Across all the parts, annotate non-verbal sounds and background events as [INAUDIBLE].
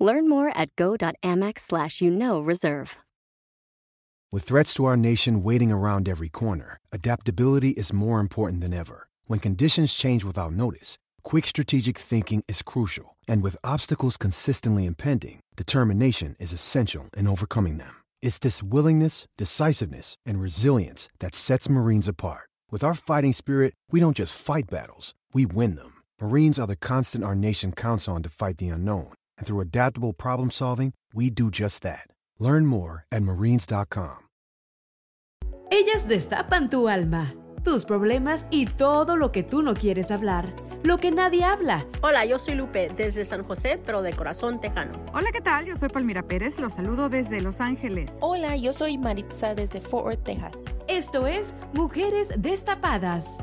Learn more at go.amex slash you know reserve. With threats to our nation waiting around every corner, adaptability is more important than ever. When conditions change without notice, quick strategic thinking is crucial. And with obstacles consistently impending, determination is essential in overcoming them. It's this willingness, decisiveness, and resilience that sets Marines apart. With our fighting spirit, we don't just fight battles, we win them. Marines are the constant our nation counts on to fight the unknown. And through adaptable problem solving, we do just that. Learn more at marines.com. Ellas destapan tu alma, tus problemas y todo lo que tú no quieres hablar, lo que nadie habla. Hola, yo soy Lupe desde San José, pero de corazón tejano. Hola, ¿qué tal? Yo soy Palmira Pérez, los saludo desde Los Ángeles. Hola, yo soy Maritza desde Fort Worth, Texas. Esto es Mujeres Destapadas.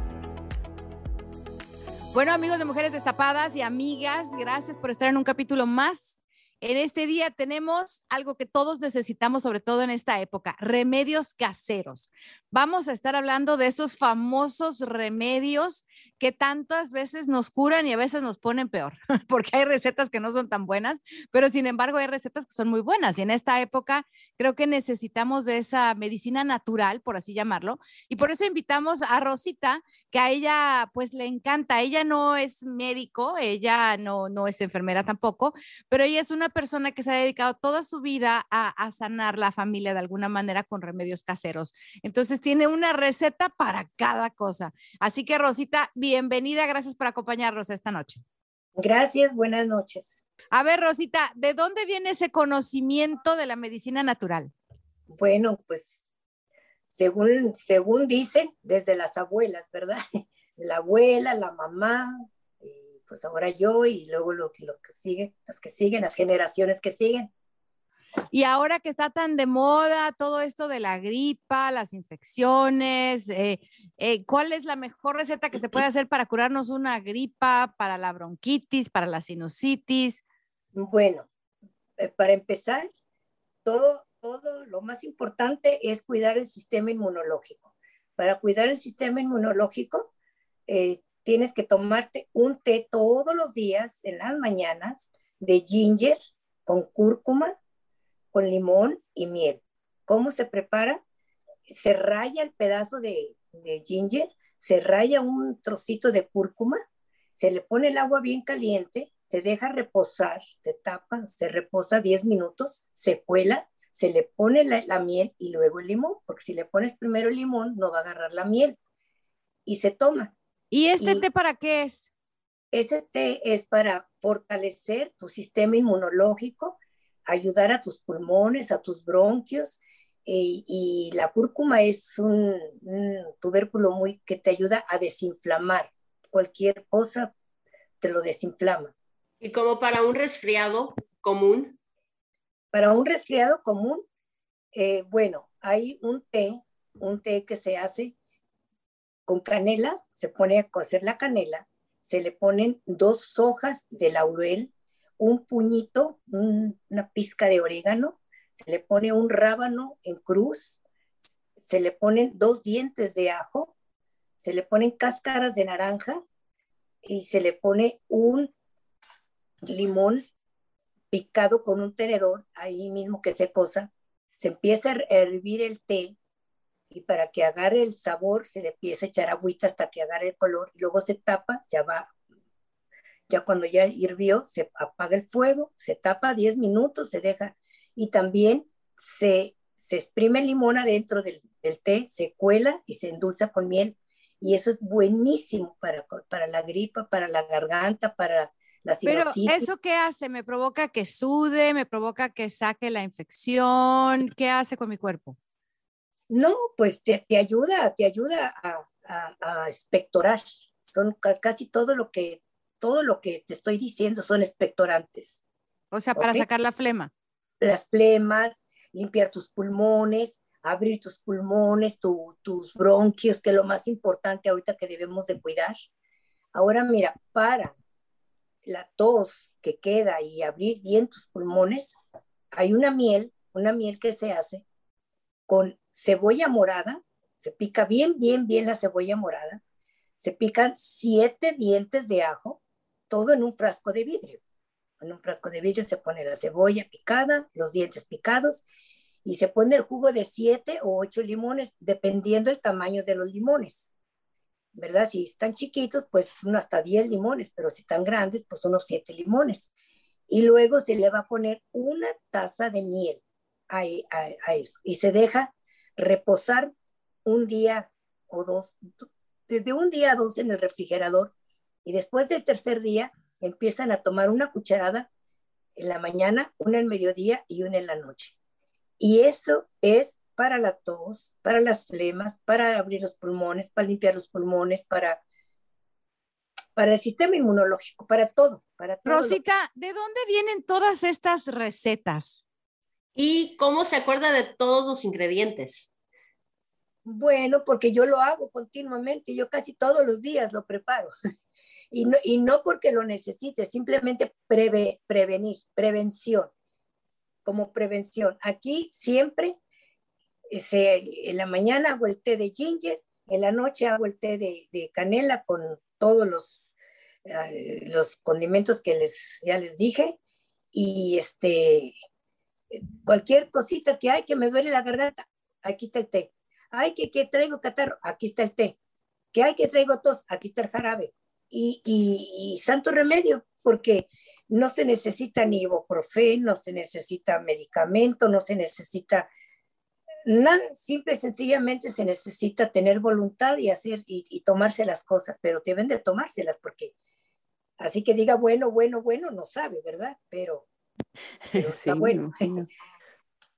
Bueno, amigos de Mujeres Destapadas y amigas, gracias por estar en un capítulo más. En este día tenemos algo que todos necesitamos, sobre todo en esta época, remedios caseros. Vamos a estar hablando de esos famosos remedios que tantas veces nos curan y a veces nos ponen peor, [LAUGHS] porque hay recetas que no son tan buenas, pero sin embargo hay recetas que son muy buenas. Y en esta época creo que necesitamos de esa medicina natural, por así llamarlo. Y por eso invitamos a Rosita, que a ella pues le encanta. Ella no es médico, ella no, no es enfermera tampoco, pero ella es una persona que se ha dedicado toda su vida a, sanar la familia de alguna manera con remedios caseros. Entonces tiene una receta para cada cosa. Así que Rosita, bienvenida, gracias por acompañarnos esta noche. Gracias, buenas noches. A ver, Rosita, ¿de dónde viene ese conocimiento de la medicina natural? Bueno, pues según, según dicen, desde las abuelas, ¿verdad? [LAUGHS] La abuela, la mamá, y pues ahora yo y luego lo, lo que sigue, las que siguen, las generaciones que siguen. Y ahora que está tan de moda todo esto de la gripa, las infecciones, eh, eh, ¿cuál es la mejor receta que se puede hacer para curarnos una gripa, para la bronquitis, para la sinusitis? Bueno, eh, para empezar, todo, todo lo más importante es cuidar el sistema inmunológico. Para cuidar el sistema inmunológico, tienes que tomarte un té todos los días en las mañanas de ginger con cúrcuma, con limón y miel. ¿Cómo se prepara? Se raya el pedazo de, de ginger, se raya un trocito de cúrcuma, se le pone el agua bien caliente, se deja reposar, se tapa, se reposa 10 minutos, se cuela, se le pone la, la, miel y luego el limón, porque si le pones primero el limón no va a agarrar la miel y se toma. ¿Y este y té para qué es? Ese té es para fortalecer tu sistema inmunológico, ayudar a tus pulmones, a tus bronquios, y, y la cúrcuma es un, un, tubérculo muy que te ayuda a desinflamar. Cualquier cosa te lo desinflama. ¿Y como para un resfriado común? Para un resfriado común, eh, bueno, hay un té, un té que se hace con canela, se pone a cocer la canela, se le ponen dos hojas de laurel, un puñito, un, una pizca de orégano, se le pone un rábano en cruz, se le ponen dos dientes de ajo, se le ponen cáscaras de naranja y se le pone un limón picado con un tenedor, ahí mismo que se cosa, se empieza a hervir el té y para que agarre el sabor se le empieza a echar agüita hasta que agarre el color y luego se tapa, ya va, ya cuando ya hirvió, se apaga el fuego, se tapa 10 minutos, se deja y también se, se exprime el limón adentro del, del té, se cuela y se endulza con miel y eso es buenísimo para, para la gripa, para la garganta, para la Pero eso qué hace? ¿Me provoca que sude? ¿Me provoca que saque la infección? ¿Qué hace con mi cuerpo? No, pues te, te ayuda, te ayuda a, a, a, expectorar. Son casi todo lo que todo lo que te estoy diciendo son expectorantes. O sea, para ¿okay? sacar la flema. Las flemas, limpiar tus pulmones, abrir tus pulmones, tus bronquios, que es lo más importante ahorita que debemos de cuidar. Ahora mira, para la tos que queda y abrir bien tus pulmones, hay una miel, una miel que se hace con cebolla morada, se pica bien, bien, bien la cebolla morada, se pican siete dientes de ajo, todo en un frasco de vidrio. En un frasco de vidrio se pone la cebolla picada, los dientes picados y se pone el jugo de siete o ocho limones, dependiendo el tamaño de los limones. ¿Verdad? Si están chiquitos, pues uno hasta diez limones, pero si están grandes, pues unos siete limones. Y luego se le va a poner una taza de miel a, a eso y se deja reposar un día o dos, desde un día a dos en el refrigerador y después del tercer día empiezan a tomar una cucharada en la mañana, una en mediodía y una en la noche. Y eso es para la tos, para las flemas, para abrir los pulmones, para limpiar los pulmones, para, para el sistema inmunológico, para todo. Para todo Rosita, ¿de dónde vienen todas estas recetas? ¿Y cómo se acuerda de todos los ingredientes? Bueno, porque yo lo hago continuamente, yo casi todos los días lo preparo. [LAUGHS] y, no, y no porque lo necesite, simplemente prevenir, prevención como prevención. Aquí siempre en la mañana hago el té de ginger, en la noche hago el té de, canela con todos los, eh, los condimentos que les, ya les dije. Y este, cualquier cosita que hay que me duele la garganta, aquí está el té. Ay, que, que traigo catarro, aquí está el té. Que hay que traigo tos, aquí está el jarabe. Y, y, y santo remedio, porque no se necesita ni ibuprofeno, no se necesita medicamento, no se necesita nada, simple y sencillamente se necesita tener voluntad y hacer y, tomarse las cosas, pero deben de tomárselas porque así que diga bueno, bueno, bueno, no sabe, ¿verdad? Pero, [LAUGHS] está bueno. [LAUGHS]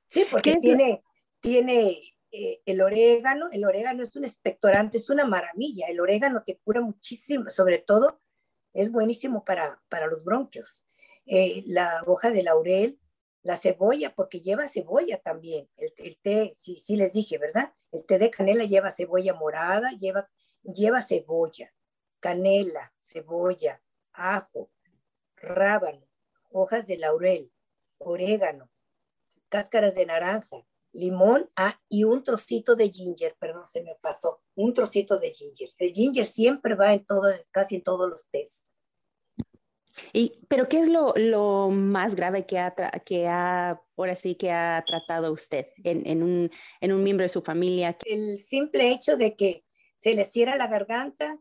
sí, porque tiene, tiene eh, el orégano, el orégano es un expectorante, es una maravilla, el orégano te cura muchísimo, sobre todo es buenísimo para, para los bronquios. Eh, la hoja de laurel, la cebolla, porque lleva cebolla también. El, té, sí, sí les dije, ¿verdad? El té de canela lleva cebolla morada, lleva, lleva cebolla, canela, cebolla, ajo, rábano, hojas de laurel, orégano, cáscaras de naranja, limón ah, y un trocito de ginger, perdón, se me pasó, un trocito de ginger. El ginger siempre va en todo, casi en todos los tés. Y, pero ¿qué es lo, lo más grave que ha, que ha, ahora sí, que ha tratado usted en, en, un, en un miembro de su familia? El simple hecho de que se les cierra la garganta,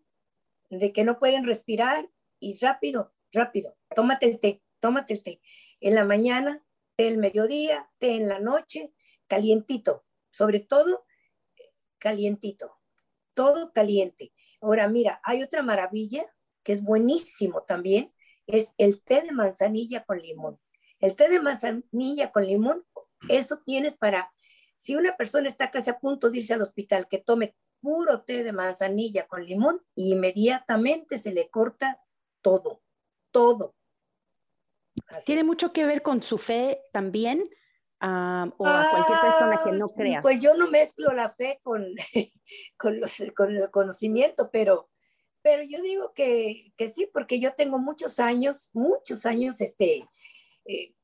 de que no pueden respirar y rápido, rápido, tómate el té, tómate el té. En la mañana, té el mediodía, té en la noche, calientito, sobre todo calientito, todo caliente. Ahora mira, hay otra maravilla que es buenísimo también, es el té de manzanilla con limón. El té de manzanilla con limón, eso tienes para, si una persona está casi a punto de irse al hospital, que tome puro té de manzanilla con limón, inmediatamente se le corta todo, todo. ¿Tiene mucho que ver con su fe también? O a cualquier persona que no ah, crea. Pues yo no mezclo la fe con, [LAUGHS] con, con el conocimiento, pero pero yo digo que, que sí, porque yo tengo muchos años, muchos años, este, eh,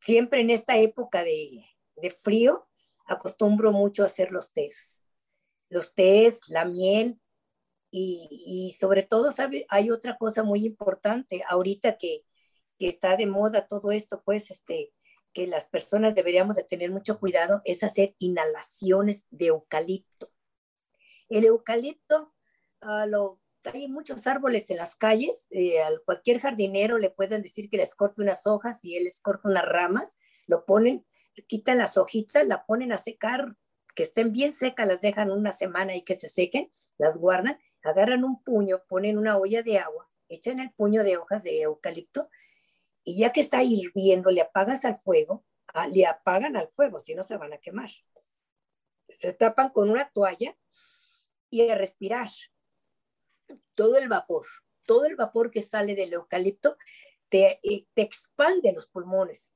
siempre en esta época de, de, frío, acostumbro mucho a hacer los tés. Los tés, la miel, y, y sobre todo, ¿sabe? Hay otra cosa muy importante, ahorita que, que está de moda todo esto, pues, este, que las personas deberíamos de tener mucho cuidado, es hacer inhalaciones de eucalipto. El eucalipto lo hay muchos árboles en las calles, eh, a cualquier jardinero le pueden decir que les corte unas hojas y él les corta unas ramas, lo ponen, quitan las hojitas, la ponen a secar, que estén bien secas, las dejan una semana y que se sequen, las guardan, agarran un puño, ponen una olla de agua, echan el puño de hojas de eucalipto y ya que está hirviendo, le apagas al fuego, ah, le apagan al fuego, si no se van a quemar. Se tapan con una toalla y a respirar todo el vapor, todo el vapor que sale del eucalipto te, eh, te expande los pulmones,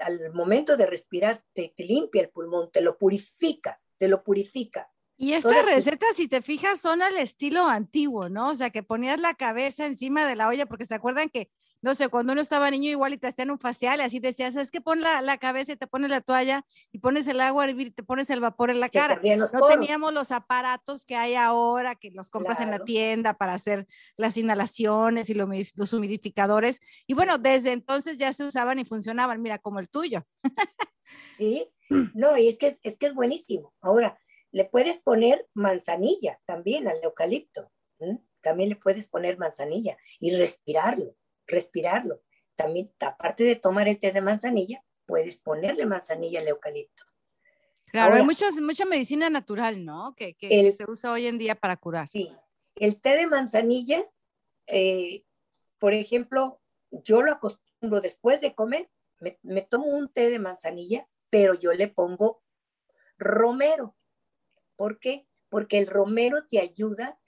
al momento de respirar, te, limpia el pulmón, te lo purifica, te lo purifica. Y estas recetas, si te fijas, son al estilo antiguo, ¿no? O sea, que ponías la cabeza encima de la olla, porque se acuerdan que no sé, cuando uno estaba niño igual y te hacían un facial, así decías, es que pon la, cabeza y te pones la toalla y pones el agua a hervir y te pones el vapor en la cara. No teníamos los aparatos que hay ahora, que los compras en la tienda para hacer las inhalaciones y los humidificadores. Y bueno, desde entonces ya se usaban y funcionaban, mira, como el tuyo. Sí, [CLEARS THROAT] no, y es que es, que es buenísimo. Ahora, le puedes poner manzanilla también al eucalipto. También le puedes poner manzanilla y respirarlo respirarlo. También, aparte de tomar el té de manzanilla, puedes ponerle manzanilla al eucalipto. Claro, hay muchas, mucha medicina natural, ¿no? Que, que se usa hoy en día para curar. Sí, el té de manzanilla, eh, por ejemplo, yo lo acostumbro después de comer, me, me tomo un té de manzanilla, pero yo le pongo romero. ¿Por qué? Porque el romero te ayuda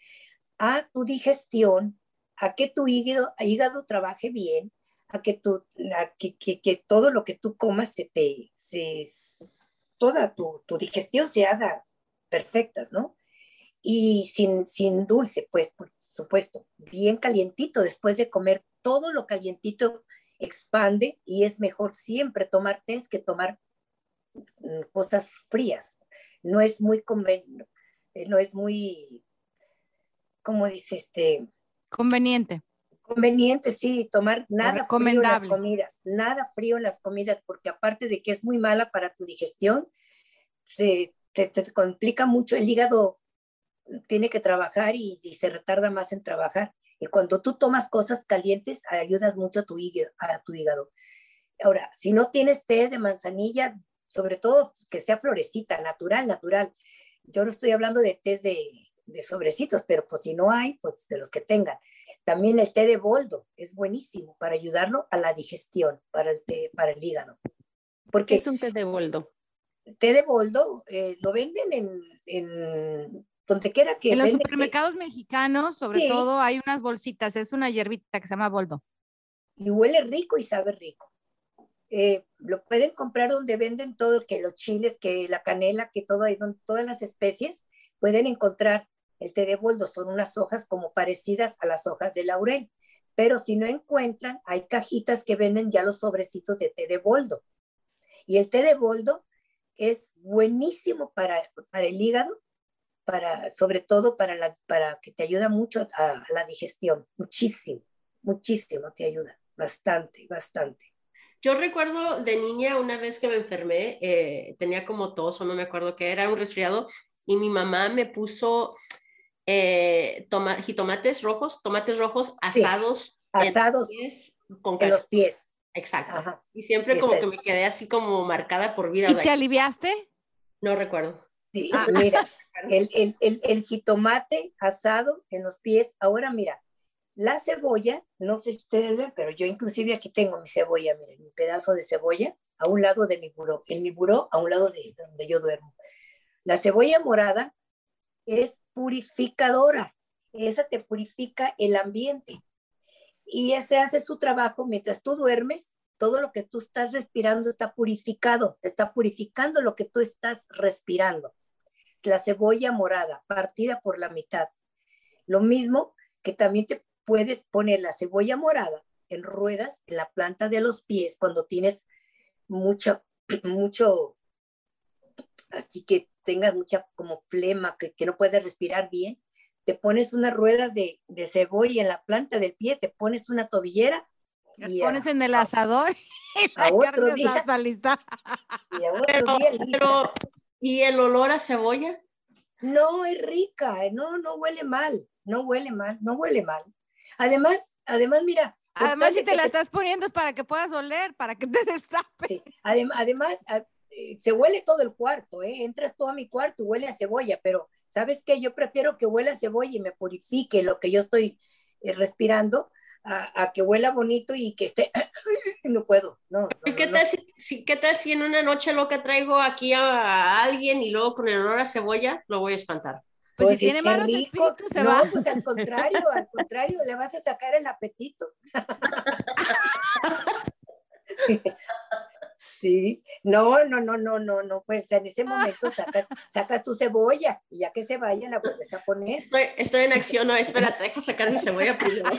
a tu digestión, a que tu hígado, hígado trabaje bien, a que, tu, que, que, todo lo que tú comas se te, se, toda tu, tu, digestión se haga perfecta, ¿no? Y sin, sin dulce, pues, por supuesto, bien calientito, después de comer todo lo calientito expande y es mejor siempre tomar té que tomar mm, cosas frías. No es muy conveniente, no es muy, como dice este, Conveniente. Conveniente, sí, tomar nada frío en las comidas, nada frío en las comidas, porque aparte de que es muy mala para tu digestión, se te, complica mucho el hígado, tiene que trabajar y, se retarda más en trabajar. Y cuando tú tomas cosas calientes, ayudas mucho a tu hígado. A tu hígado. Ahora, si no tienes té de manzanilla, sobre todo que sea florecita, natural, natural. Yo no estoy hablando de té de, de sobrecitos, pero pues si no hay, pues de los que tengan. También el té de boldo es buenísimo para ayudarlo a la digestión, para el, té, para el hígado. Porque ¿Qué es un té de boldo? Té de boldo eh, lo venden en, en, donde quiera que. En los supermercados mexicanos, sobre todo, hay unas bolsitas, es una hierbita que se llama boldo. Y huele rico y sabe rico. Eh, lo pueden comprar donde venden todo, que los chiles, que la canela, que todo, todas las especies, pueden encontrar el té de boldo son unas hojas como parecidas a las hojas de laurel, pero si no encuentran, hay cajitas que venden ya los sobrecitos de té de boldo. Y el té de boldo es buenísimo para, para el hígado, para, sobre todo para, la, para que te ayuda mucho a, la digestión, muchísimo, muchísimo te ayuda, bastante, bastante. Yo recuerdo de niña una vez que me enfermé, eh, tenía como tos o no me acuerdo qué era, un resfriado, y mi mamá me puso eh, jitomates rojos, tomates rojos asados. asados con los pies. Exacto. Y siempre como que me quedé así como marcada por vida. ¿Y te aliviaste? No recuerdo. Sí, ah. mira, [LAUGHS] el, el, el, jitomate asado en los pies. Ahora mira, la cebolla, no sé si ustedes ven, pero yo inclusive aquí tengo mi cebolla, miren, mi pedazo de cebolla a un lado de mi buró, en mi buró a un lado de donde yo duermo. La cebolla morada es purificadora. Esa te purifica el ambiente. Y ese hace su trabajo mientras tú duermes. Todo lo que tú estás respirando está purificado, está purificando lo que tú estás respirando. La cebolla morada, partida por la mitad. Lo mismo que también te puedes poner la cebolla morada en ruedas en la planta de los pies cuando tienes mucha, [CLEARS THROAT] mucho así que tengas mucha como flema, que, no puedes respirar bien, te pones unas ruedas de, cebolla en la planta del pie, te pones una tobillera. y pones en el asador y la otro día, lista. [LAUGHS] Y a otro día lista. ¿y el olor a cebolla? No, es rica, eh, no, no huele mal, no huele mal, no huele mal. Además, además, mira. Además, si te la estás poniendo es para que puedas oler, para que te [LAUGHS] destape. además, eh, se huele todo el cuarto, ¿eh? Entras todo a mi cuarto, huele a cebolla, pero ¿sabes qué? Yo prefiero que huela a cebolla y me purifique lo que yo estoy eh, respirando a, que huela bonito y que esté, [COUGHS] no puedo, no. ¿Qué, tal Si, ¿Qué tal si en una noche lo que traigo aquí a, alguien y luego con el olor a cebolla lo voy a espantar? Pues, si pues tiene malos espíritus se no, pues al contrario, al contrario, le vas a sacar el apetito. [LAUGHS] Sí, no, no, no, no, no, no, pues en ese momento sacas, [LAUGHS] sacas tu cebolla y ya que se vaya la vuelves a poner. Estoy, estoy en acción, no, espérate, deja sacar mi cebolla primero. [LAUGHS]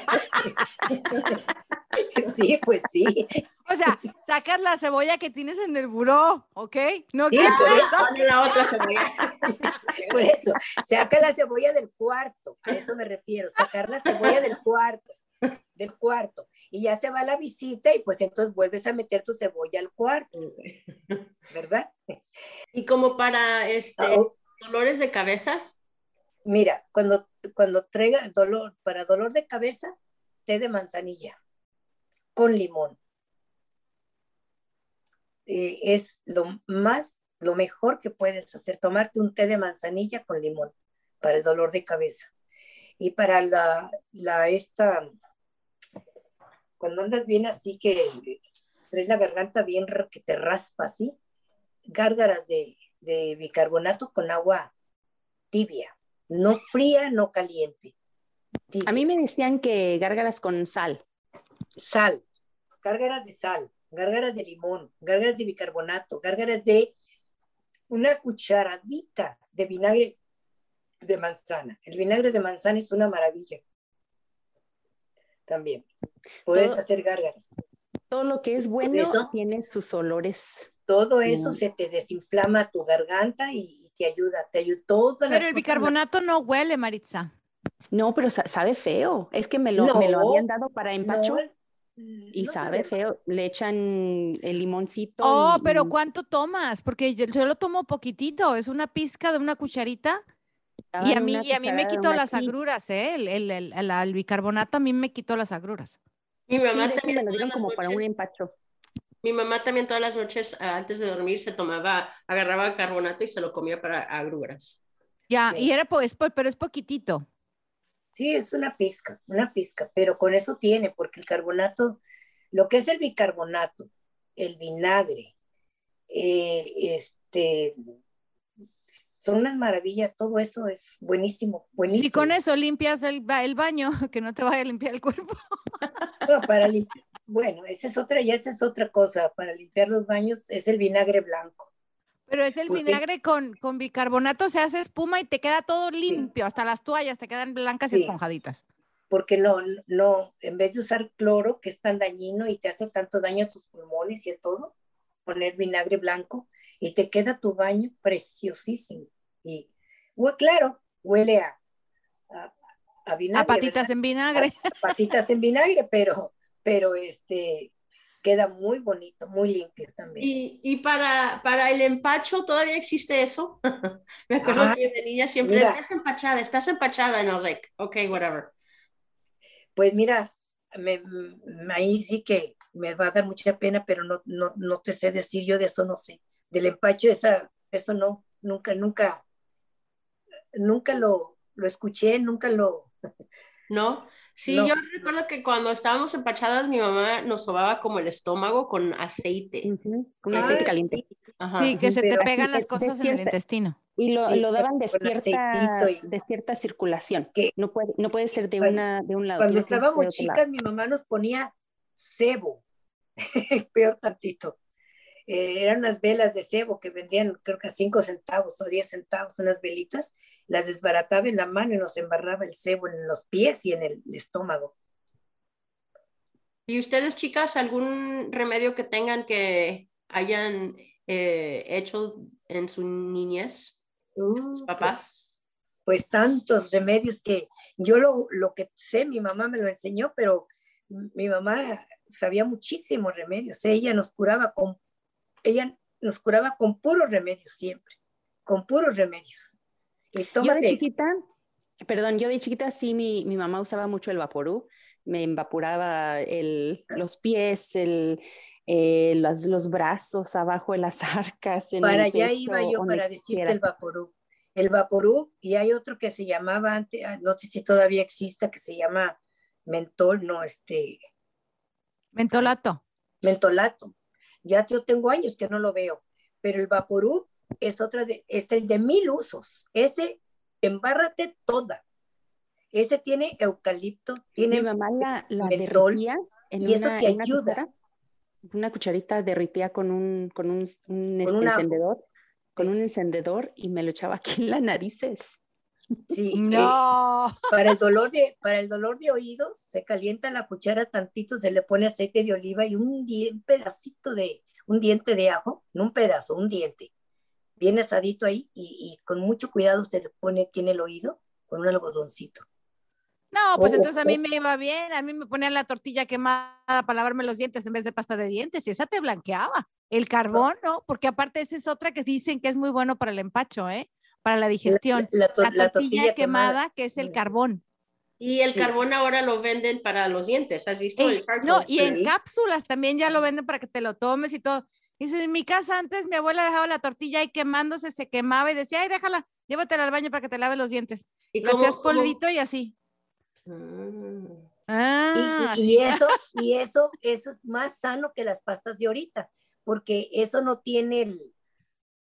Sí, pues sí. O sea, sacas la cebolla que tienes en el buró, ¿ok? No Sí, que por eso. La otra cebolla. [LAUGHS] Por eso, saca la cebolla del cuarto, a eso me refiero, sacar la cebolla del cuarto, del cuarto, y ya se va la visita y pues entonces vuelves a meter tu cebolla al cuarto, [LAUGHS] ¿verdad? Y como para este, Ah, o- dolores de cabeza, Mira, cuando, cuando traiga dolor, para dolor de cabeza, té de manzanilla con limón. Eh, es lo más, lo mejor que puedes hacer, tomarte un té de manzanilla con limón para el dolor de cabeza. Y para la, la esta, cuando andas bien así que traes la garganta bien que te raspa así, gárgaras de, de bicarbonato con agua tibia, no fría, no caliente. A mí me decían que gárgaras con sal. Sal, gárgaras de sal, gárgaras de limón, gárgaras de bicarbonato, gárgaras de una cucharadita de vinagre de manzana. El vinagre de manzana es una maravilla. También. Puedes Todo- hacer gárgaras. Todo lo que es bueno eso- tiene sus olores. Todo eso Mm. se te desinflama tu garganta y, y te ayuda, te ayuda todas las Pero el bicarbonato no huele, Maritza. No, pero sa- sabe feo. Es que me lo, No. me lo habían dado para empacho No, y no sabe feo. Le echan el limoncito. Oh, y- pero y ¿cuánto tomas? Porque yo, yo lo tomo poquitito, es una pizca de una cucharita. Y a mí, y a mí me quitó las agruras, ¿eh? El, el- el- el- el bicarbonato a mí me quitó las agruras. Mi mamá también me lo todas dieron las como para un noches- empacho. Mi mamá también todas las noches antes de dormir se tomaba, agarraba carbonato y se lo comía para agruras. Ya, Sí. y era po- es po- pero es poquitito. Sí, es una pizca, una pizca, pero con eso tiene, porque el carbonato, lo que es el bicarbonato, el vinagre, eh, este, son unas maravillas, todo eso es buenísimo, buenísimo. Si con eso limpias el, ba- el baño, [LAUGHS] que no te vaya a limpiar el cuerpo. [LAUGHS] No, para lim- bueno, esa es otra, ya esa es otra cosa, para limpiar los baños es el vinagre blanco. Pero es el Porque- vinagre con, con bicarbonato, se hace espuma y te queda todo limpio, hasta las toallas te quedan blancas y esponjaditas. porque no, no, en vez de usar cloro, que es tan dañino y te hace tanto daño a tus pulmones y a todo, poner vinagre blanco y te queda tu baño preciosísimo. Y, hue- claro, huele a, a, a vinagre. A patitas ¿verdad? en vinagre. A patitas en vinagre, pero, pero este, queda muy bonito, muy limpio también. Y, y para, para el empacho, ¿todavía existe eso? [LAUGHS] Me acuerdo Ajá. que de niña siempre, Mira. estás empachada, estás empachada, and I was like, okay, whatever. Pues mira, me, ahí sí que me va a dar mucha pena, pero no, no, no te sé decir, yo de eso no sé. Del empacho, esa, eso no, nunca, nunca, nunca lo, lo escuché, nunca lo, ¿No? Sí, No. yo recuerdo que cuando estábamos empachadas, mi mamá nos sobaba como el estómago con aceite. Con Ah, aceite caliente. sí, Ajá. Sí, que se te pegan las cosas en el intestino. Y lo, Sí, lo daban de cierta, y- de cierta circulación. Que- No puede, no puede ser de Cuando- una, de un lado. Cuando estábamos lado. chicas, mi mamá nos ponía cebo, [LAUGHS] peor tantito. Eh, eran unas velas de cebo que vendían creo que a 5 centavos o 10 centavos, unas velitas, las desbarataba en la mano y nos embarraba el cebo en los pies y en el estómago. ¿Y ustedes, chicas, algún remedio que tengan que hayan eh, hecho en su niñez? Uh, Papás. Pues, pues tantos remedios que yo lo, lo que sé, mi mamá me lo enseñó, pero mi mamá sabía muchísimos remedios. Ella nos curaba con, ella nos curaba con puros remedios siempre, con puros remedios. Y Yo de chiquita, perdón, yo de chiquita sí, mi, mi mamá usaba mucho el vaporú. Me evaporaba el, los pies, el, eh, los, los brazos abajo de las [LAUGHS] arcas. En para el allá pecho, iba yo para decirte quiera. el vaporú. El vaporú, y hay otro que se llamaba antes, ah, no sé si todavía exista, que se llama mentol, no, este, Mentolato. mentolato. Ya yo tengo años que no lo veo, pero el vaporú es otra de, es el de mil usos. Ese, embárrate toda. Ese tiene eucalipto, Mi tiene mamá la, la mentol, en y eso una, te en una ayuda. tijera una cucharita derritía con un, con un, un este, encendedor, con un encendedor y me lo echaba aquí en las narices. Sí, eh, No. [LAUGHS] para el dolor de para el dolor de oídos se calienta la cuchara tantito, se le pone aceite de oliva y un, un pedacito de un diente de ajo, no un pedazo, un diente, bien asadito ahí y, y con mucho cuidado se le pone aquí en el oído con un algodoncito. No, pues entonces a mí me iba bien, a mí me ponían la tortilla quemada para lavarme los dientes en vez de pasta de dientes y esa te blanqueaba. El carbón, ¿no? Porque aparte esa es otra que dicen que es muy bueno para el empacho, ¿eh? Para la digestión. La, la to- La, la tortilla, quemada, que es el carbón. Y el Sí. carbón ahora lo venden para los dientes. ¿Has visto el charcoal? no, y en cápsulas también ya lo venden para que te lo tomes y todo. Dice, en mi casa antes mi abuela dejaba la tortilla ahí quemándose, se quemaba y decía, ay, déjala, llévatela al baño para que te lave los dientes. ¿Y Lo hacías cómo- polvito y así. Mm. Ah, Y, y- y eso, [LAUGHS] y eso, eso es más sano que las pastas de ahorita, porque eso no tiene el,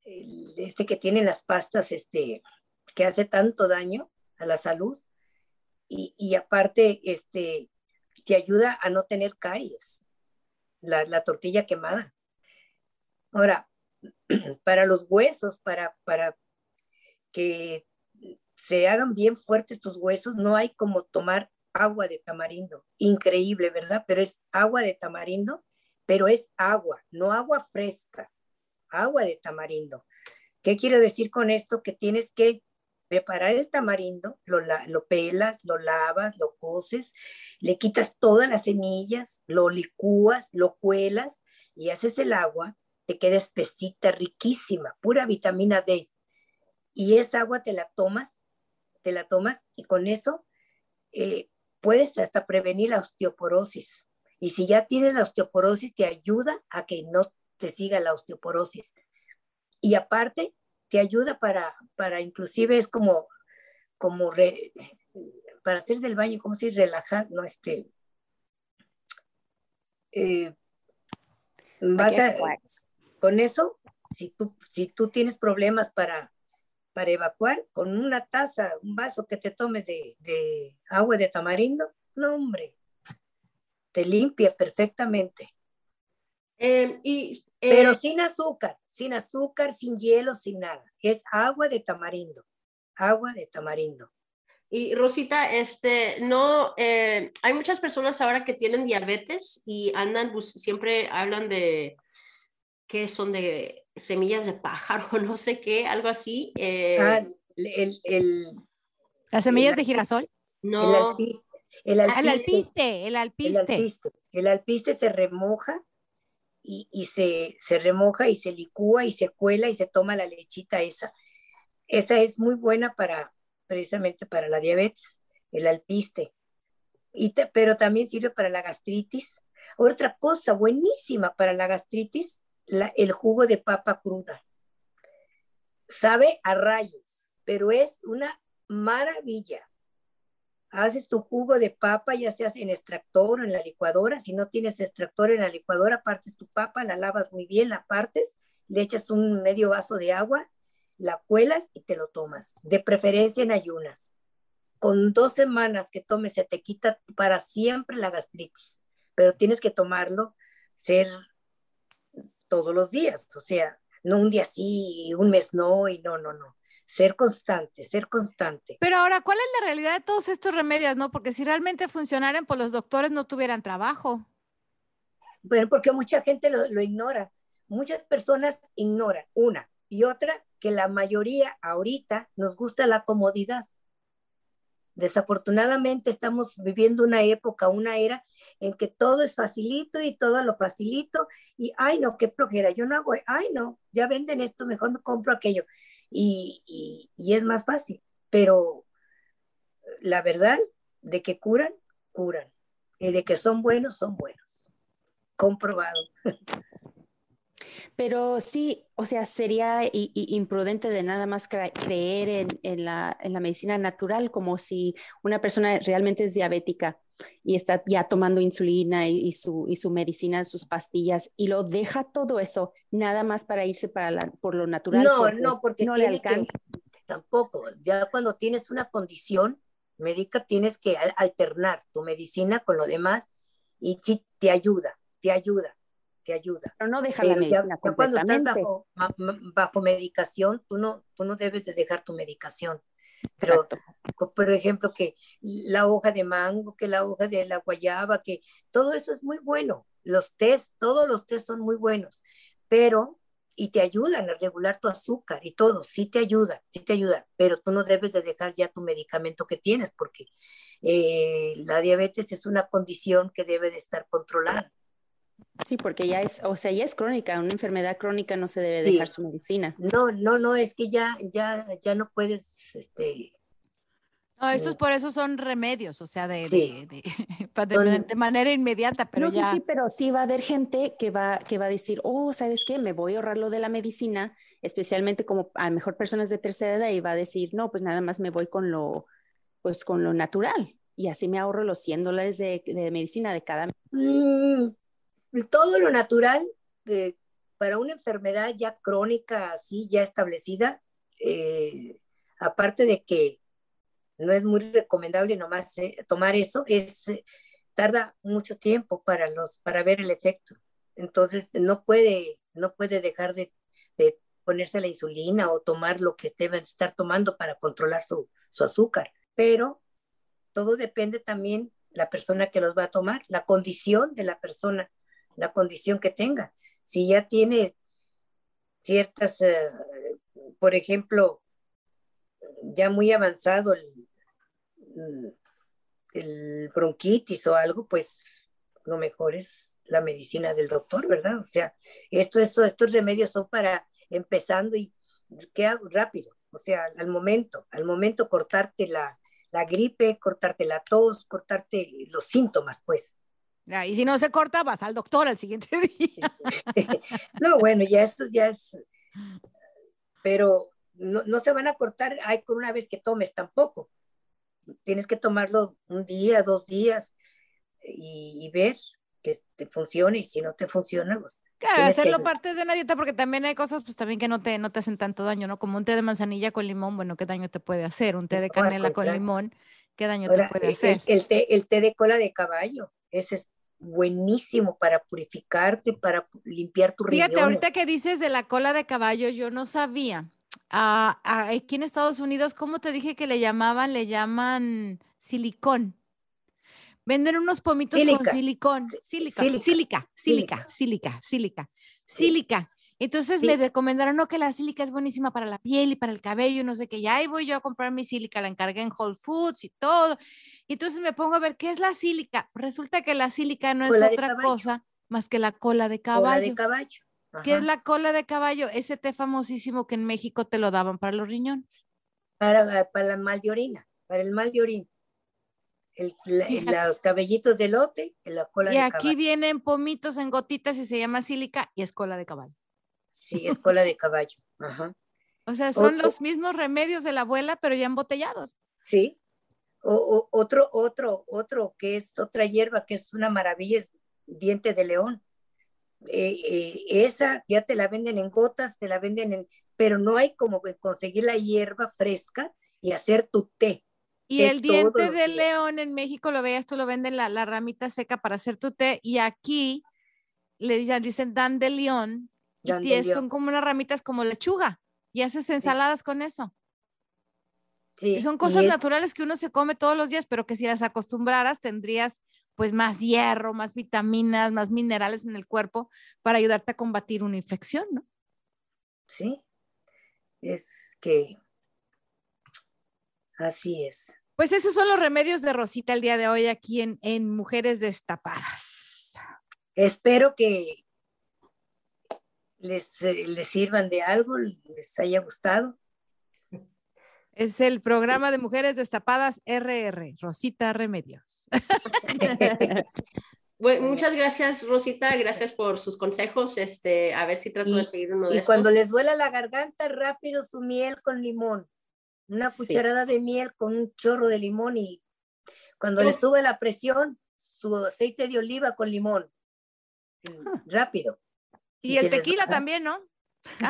el- este que tienen las pastas, este, que hace tanto daño a la salud. Y, y aparte, este, te ayuda a no tener caries, la, la tortilla quemada. Ahora, [CLEARS THROAT] para los huesos, para, para que se hagan bien fuertes tus huesos, no hay como tomar agua de tamarindo. Increíble, ¿verdad? Pero es agua de tamarindo, pero es agua, no agua fresca, agua de tamarindo. ¿Qué quiero decir con esto? Que tienes que preparar el tamarindo, lo, la- lo pelas, lo lavas, lo coces, le quitas todas las semillas, lo licúas, lo cuelas y haces el agua, te queda espesita, riquísima, pura vitamina D. Y esa agua te la tomas, te la tomas y con eso eh, puedes hasta prevenir la osteoporosis. Y si ya tienes la osteoporosis, te ayuda a que no te siga la osteoporosis. Y aparte, te ayuda para, para inclusive es como, como re- para hacer del baño, como si relajar, no este. eh, vas a- con eso, si tú, si tú tienes problemas para, para evacuar, con una taza, un vaso que te tomes de, de agua de tamarindo, no hombre, te limpia perfectamente. Eh, y, eh, Pero sin azúcar, sin azúcar, sin hielo, sin nada. Es agua de tamarindo, agua de tamarindo. Y Rosita, este, no, eh, hay muchas personas ahora que tienen diabetes y andan, siempre hablan de que son de semillas de pájaro, [LAUGHS] no sé qué, algo así. eh, Ah, el, el, Las semillas el- de girasol. el no, alpiste, el Ah, el alpiste, alpiste, el el alpiste. alpiste. El alpiste se remoja y, se, se remoja y se licúa y se cuela y se toma la lechita esa. Esa es muy buena para, precisamente para la diabetes, el alpiste. Y te- pero también sirve para la gastritis. Otra cosa buenísima para la gastritis, el jugo de papa cruda. Sabe a rayos, pero es una maravilla. Haces tu jugo de papa, ya sea en extractor o en la licuadora. Si no tienes extractor en la licuadora, partes tu papa, la lavas muy bien, la partes, le echas un medio vaso de agua, la cuelas y te lo tomas. De preferencia en ayunas. Con dos semanas que tomes se te quita para siempre la gastritis, pero tienes que tomarlo, ser todos los días, o sea, no un día sí, un mes no, y no, no, no. Ser constante, ser constante. Pero ahora, ¿cuál es la realidad de todos estos remedios, no? Porque si realmente funcionaran, pues los doctores no tuvieran trabajo. Bueno, porque mucha gente lo, lo ignora. Muchas personas ignoran. Una y otra, que la mayoría ahorita nos gusta la comodidad. Desafortunadamente estamos viviendo una época, una era en que todo es facilito y todo lo facilito y, ay no, qué flojera, yo no hago, ay no, ya venden esto, mejor me compro aquello. Y, y, es más fácil, pero la verdad de que curan, curan. Y de que son buenos, son buenos. Comprobado. Pero sí, o sea, sería imprudente de nada más cre- creer en, en la, en la medicina natural, como si una persona realmente es diabética y está ya tomando insulina y, y su, y su medicina, sus pastillas, y lo deja todo eso nada más para irse para la- por lo natural. No, no, porque no le que- tampoco. Ya cuando tienes una condición médica, tienes que al- alternar tu medicina con lo demás y sí te ayuda, te ayuda. que ayuda. Pero no deja la medicina ya, cuando estás bajo, bajo, medicación, tú no, tú no debes de dejar tu medicación. Pero, por ejemplo, que la hoja de mango, que la hoja de la guayaba, que todo eso es muy bueno. Los test, todos los test son muy buenos, pero y te ayudan a regular tu azúcar y todo, sí te ayudan, sí te ayudan, pero tú no debes de dejar ya tu medicamento que tienes porque eh, la diabetes es una condición que debe de estar controlada. Sí, porque ya es, o sea, ya es crónica, una enfermedad crónica no se debe dejar su medicina. No, no, no, es que ya, ya, ya no puedes, este, no, estos eh, por eso son remedios, o sea, de, [LAUGHS] de, manera inmediata, pero no, ya... sí, sí, pero sí va a haber gente que va, que va a decir, oh, ¿sabes qué? Me voy a ahorrar lo de la medicina, especialmente como a lo mejor personas de tercera edad y va a decir, no, pues nada más me voy con lo, pues con lo natural y así me ahorro los 100 dólares de, medicina de cada. Mm, todo lo natural para una enfermedad ya crónica, así, ya establecida, eh, aparte de que no es muy recomendable nomás eh, tomar eso, es, eh, tarda mucho tiempo para, los, para ver el efecto. Entonces, no puede, no puede dejar de, ponerse la insulina o tomar lo que debe estar tomando para controlar su, su azúcar. Pero todo depende también la persona que los va a tomar, la condición de la persona, la condición que tenga. Si ya tiene ciertas, eh, por ejemplo, ya muy avanzado el, el bronquitis o algo, pues lo mejor es la medicina del doctor, ¿verdad? O sea, esto, eso, estos remedios son para empezando y ¿qué hago? Rápido, o sea, al momento, al momento cortarte la, la gripe, cortarte la tos, cortarte los síntomas, pues. Y si no se corta, vas al doctor al siguiente [LAUGHS] día. [LAUGHS] no, bueno, ya esto ya es, pero no, no se van a cortar ay, con una vez que tomes tampoco tienes que tomarlo un día, dos días y, ver que te funcione y si no te funciona, pues... Claro, hacerlo parte de una dieta porque también hay cosas pues también que no te, no te hacen tanto daño, ¿no? Como un té de manzanilla con limón, bueno, ¿qué daño te puede hacer? Un té de canela con limón, ¿qué daño te puede hacer? El, té, el té de cola de caballo, ese es buenísimo para purificarte, para limpiar tu riñón. Fíjate, ahorita que dices de la cola de caballo, yo no sabía aquí en Estados Unidos, ¿cómo te dije que le llamaban? Le llaman silicón. Venden unos pomitos con silicón. Sílica, sílica, sílica, sílica, sílica, sílica. Entonces me recomendaron no, que la sílica es buenísima para la piel y para el cabello, no sé qué. Ya ahí voy yo a comprar mi sílica, la encargué en Whole Foods y todo. Y entonces me pongo a ver qué es la sílica. Resulta que la sílica no es otra cosa más que la cola de caballo. Cola de caballo. ¿Qué es la cola de caballo? Ese té famosísimo que en México te lo daban para los riñones. Para, para la mal de orina, para el mal de orina. los cabellitos de lote, la cola y de caballo. Y aquí vienen pomitos en gotitas y se llama sílica y es cola de caballo. Sí, es cola de caballo. Ajá. O sea, son los mismos remedios de la abuela, pero ya embotellados. Sí. O, otro, otro, otro que es otra hierba que es una maravilla, es diente de león. Eh, eh, esa ya te la venden en gotas, te la venden en, pero no hay como conseguir la hierba fresca y hacer tu té. Y el diente de león en México lo veas, tú lo venden la, la, ramita seca para hacer tu té y aquí le dicen, dicen dan de león y son como unas ramitas como lechuga y haces ensaladas con eso. Sí, y son cosas naturales que uno se come todos los días, pero que si las acostumbraras tendrías pues más hierro, más vitaminas, más minerales en el cuerpo para ayudarte a combatir una infección, ¿no? Sí, es que así es. Pues esos son los remedios de Rosita el día de hoy aquí en, en Mujeres Destapadas. Espero que les, eh, les sirvan de algo, les haya gustado. Es el programa de Mujeres Destapadas RR, Rosita Remedios. [LAUGHS] Bueno, muchas gracias, Rosita. Gracias por sus consejos. Este, a ver si trato de seguir uno de Y cuando les duela la garganta, rápido su miel con limón. Una cucharada de miel con un chorro de limón y cuando les sube la presión, su aceite de oliva con limón. Ah. Rápido. Y, el tequila también, ¿no?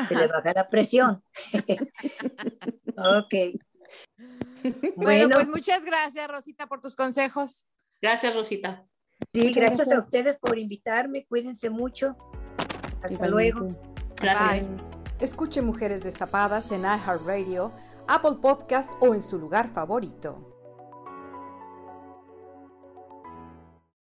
Se le baja la presión. [LAUGHS] [LAUGHS] ok. [LAUGHS] Bueno, pues muchas gracias, Rosita, por tus consejos. Gracias, Rosita. Sí, gracias, a ustedes por invitarme. Cuídense mucho. Hasta luego. Gracias. Escuche Mujeres Destapadas en iHeartRadio, Apple Podcast o en su lugar favorito.